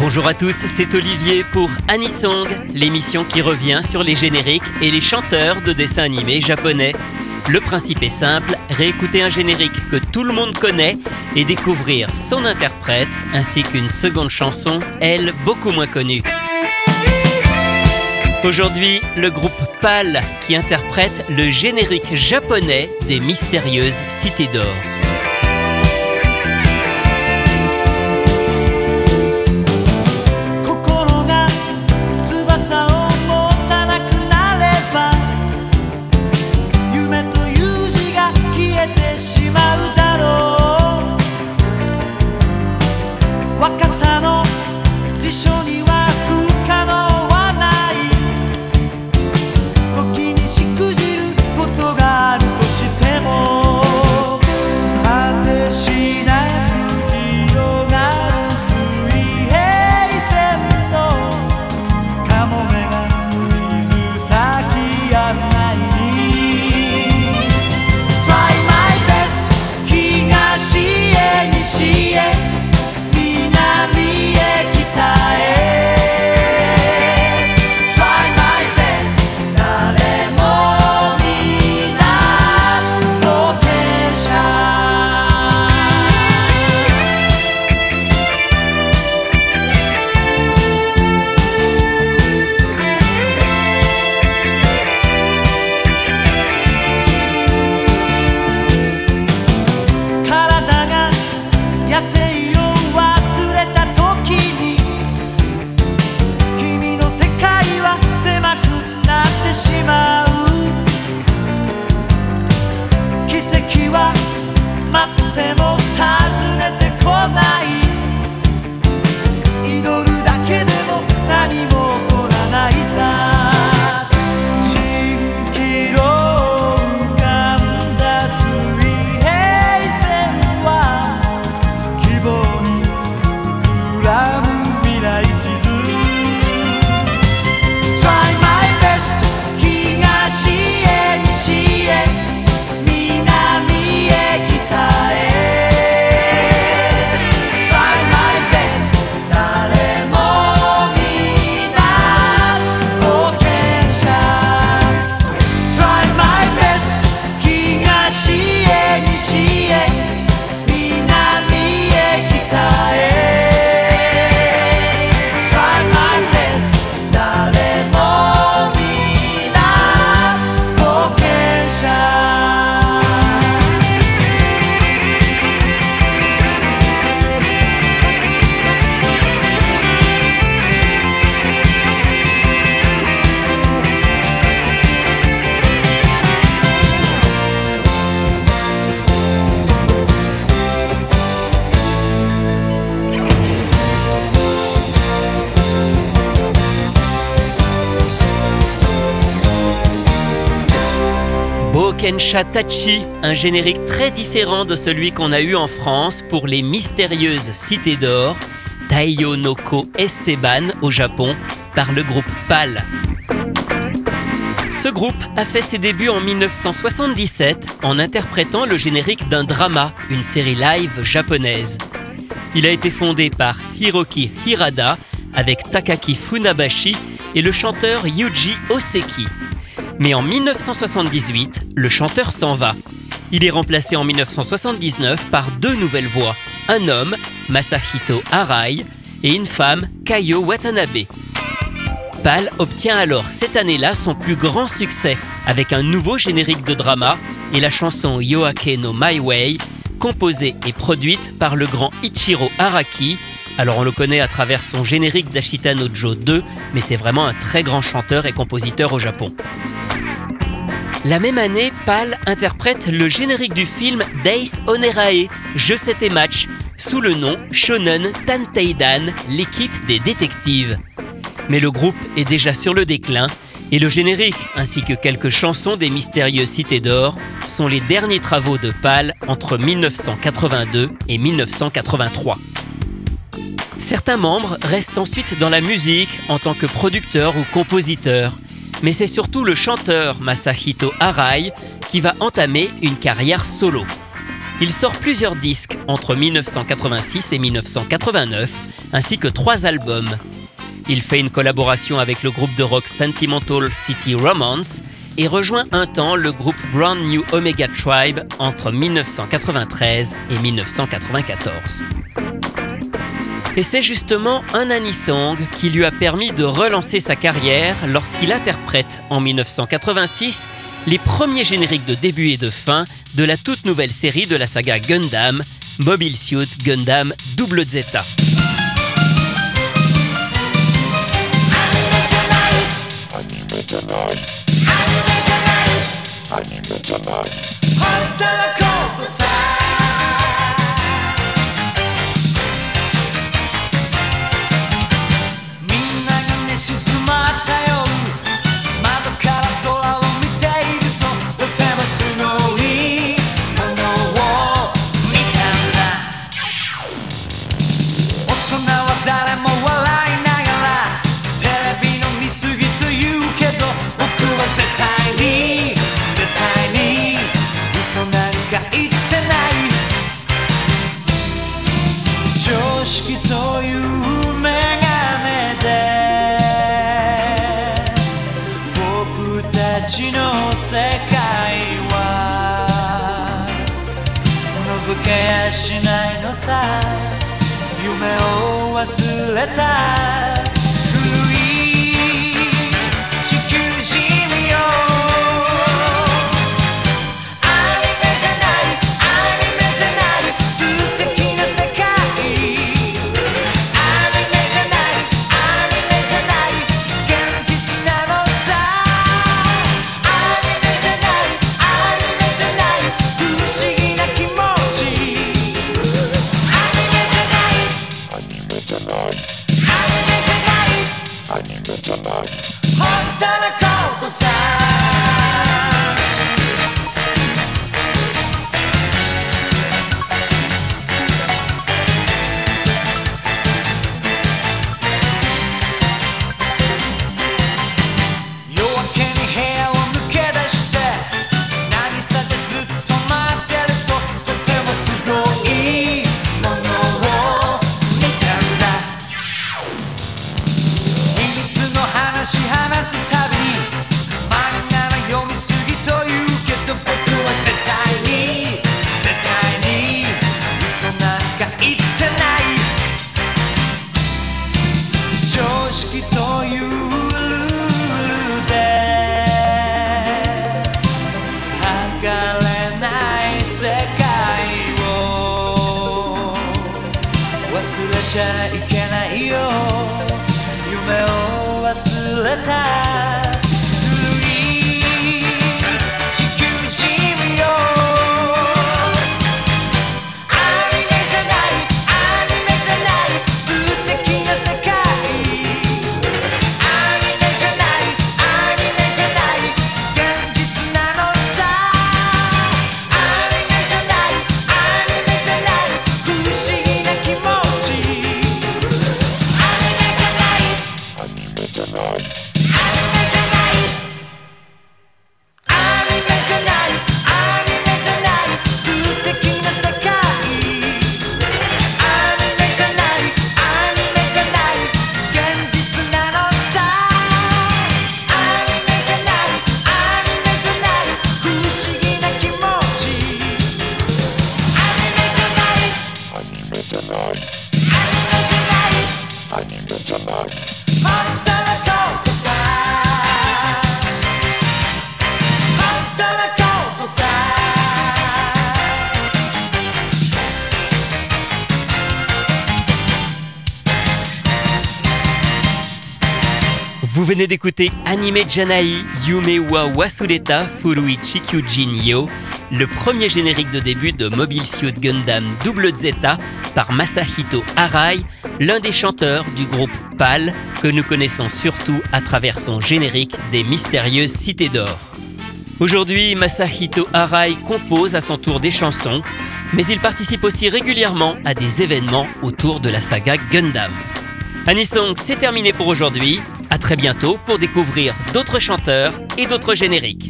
Bonjour à tous, c'est Olivier pour Anisong, l'émission qui revient sur les génériques et les chanteurs de dessins animés japonais. Le principe est simple, réécouter un générique que tout le monde connaît et découvrir son interprète ainsi qu'une seconde chanson, elle beaucoup moins connue. Aujourd'hui, le groupe PAL qui interprète le générique japonais des mystérieuses cités d'or. Bokensha Tachi, un générique très différent de celui qu'on a eu en France pour les mystérieuses cités d'or, Taiyo Noko Esteban au Japon, par le groupe PAL. Ce groupe a fait ses débuts en 1977 en interprétant le générique d'un drama, une série live japonaise. Il a été fondé par Hiroki Hirada avec Takaki Funabashi et le chanteur Yuji Oseki. Mais en 1978, le chanteur s'en va. Il est remplacé en 1979 par deux nouvelles voix, un homme, Masahito Arai, et une femme, Kayo Watanabe. Pal obtient alors cette année-là son plus grand succès avec un nouveau générique de drama et la chanson Yoake no My Way, composée et produite par le grand Ichiro Araki. Alors on le connaît à travers son générique d'Ashita no Joe 2, mais c'est vraiment un très grand chanteur et compositeur au Japon. La même année, Pal interprète le générique du film Days Onerae, Jeux 7 et match, sous le nom Shonen Tanteidan, l'équipe des détectives. Mais le groupe est déjà sur le déclin et le générique ainsi que quelques chansons des mystérieuses cités d'or sont les derniers travaux de Pal entre 1982 et 1983. Certains membres restent ensuite dans la musique en tant que producteurs ou compositeurs, mais c'est surtout le chanteur Masahito Arai qui va entamer une carrière solo. Il sort plusieurs disques entre 1986 et 1989, ainsi que trois albums. Il fait une collaboration avec le groupe de rock Sentimental City Romance et rejoint un temps le groupe Brand New Omega Tribe entre 1993 et 1994. Et c'est justement un Anisong qui lui a permis de relancer sa carrière lorsqu'il interprète en 1986 les premiers génériques de début et de fin de la toute nouvelle série de la saga Gundam, Mobile Suit Gundam Double Zeta. さ夢を忘れた。I need you tonight. I need tonight. Vous venez d'écouter Anime Janai Yume wa Wasureta Furui Chikyujin Yo, le premier générique de début de Mobile Suit Gundam Double Zeta par Masahito Arai, l'un des chanteurs du groupe PAL que nous connaissons surtout à travers son générique des mystérieuses cités d'or. Aujourd'hui, Masahito Arai compose à son tour des chansons, mais il participe aussi régulièrement à des événements autour de la saga Gundam. Anisong, c'est terminé pour aujourd'hui. Très bientôt pour découvrir d'autres chanteurs et d'autres génériques.